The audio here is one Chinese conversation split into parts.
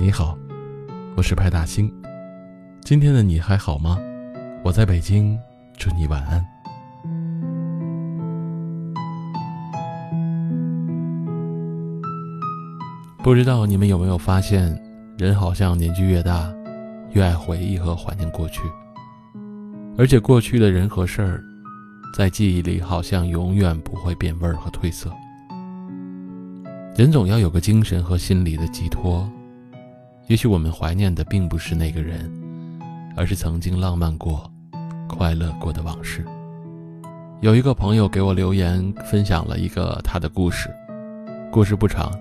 你好，我是派大星。今天的你还好吗？我在北京，祝你晚安。不知道你们有没有发现，人好像年纪越大，越爱回忆和怀念过去，而且过去的人和事儿，在记忆里好像永远不会变味儿和褪色。人总要有个精神和心理的寄托，也许我们怀念的并不是那个人，而是曾经浪漫过、快乐过的往事。有一个朋友给我留言，分享了一个他的故事，故事不长。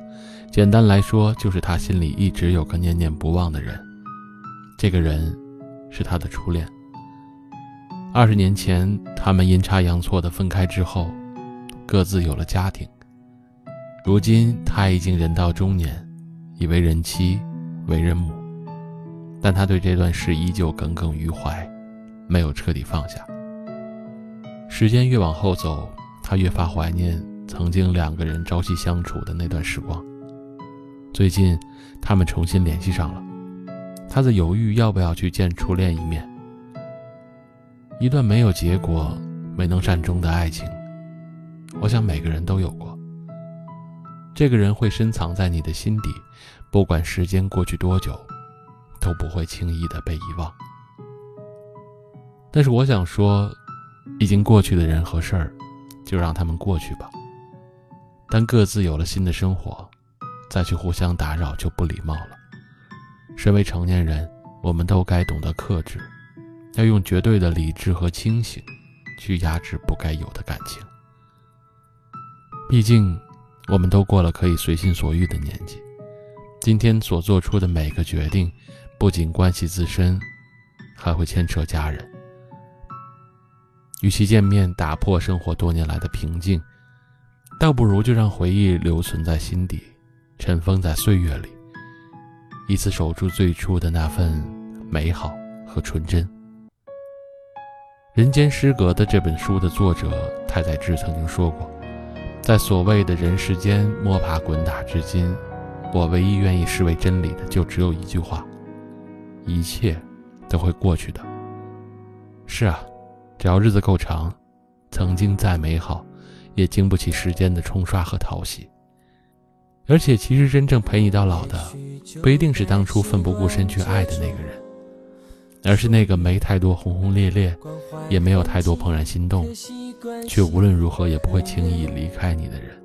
简单来说，就是他心里一直有个念念不忘的人，这个人是他的初恋。二十年前，他们阴差阳错的分开之后，各自有了家庭。如今他已经人到中年，已为人妻，为人母，但他对这段事依旧耿耿于怀，没有彻底放下。时间越往后走，他越发怀念曾经两个人朝夕相处的那段时光。最近，他们重新联系上了。他在犹豫要不要去见初恋一面。一段没有结果、没能善终的爱情，我想每个人都有过。这个人会深藏在你的心底，不管时间过去多久，都不会轻易的被遗忘。但是我想说，已经过去的人和事儿，就让他们过去吧。但各自有了新的生活。再去互相打扰就不礼貌了。身为成年人，我们都该懂得克制，要用绝对的理智和清醒，去压制不该有的感情。毕竟，我们都过了可以随心所欲的年纪。今天所做出的每个决定，不仅关系自身，还会牵扯家人。与其见面打破生活多年来的平静，倒不如就让回忆留存在心底。尘封在岁月里，以此守住最初的那份美好和纯真。《人间失格》的这本书的作者太宰治曾经说过，在所谓的人世间摸爬滚打至今，我唯一愿意视为真理的，就只有一句话：一切都会过去的。是啊，只要日子够长，曾经再美好，也经不起时间的冲刷和淘洗。而且，其实真正陪你到老的，不一定是当初奋不顾身去爱的那个人，而是那个没太多轰轰烈烈，也没有太多怦然心动，却无论如何也不会轻易离开你的人。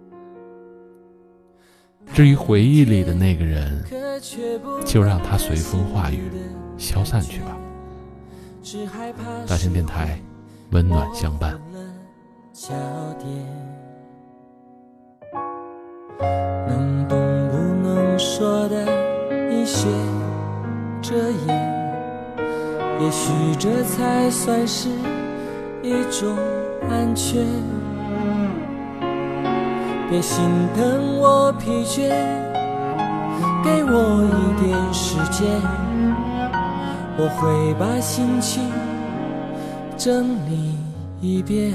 至于回忆里的那个人，就让他随风化雨，消散去吧。大型电台，温暖相伴。说的一些遮掩，也许这才算是一种安全。别心疼我疲倦，给我一点时间，我会把心情整理一遍。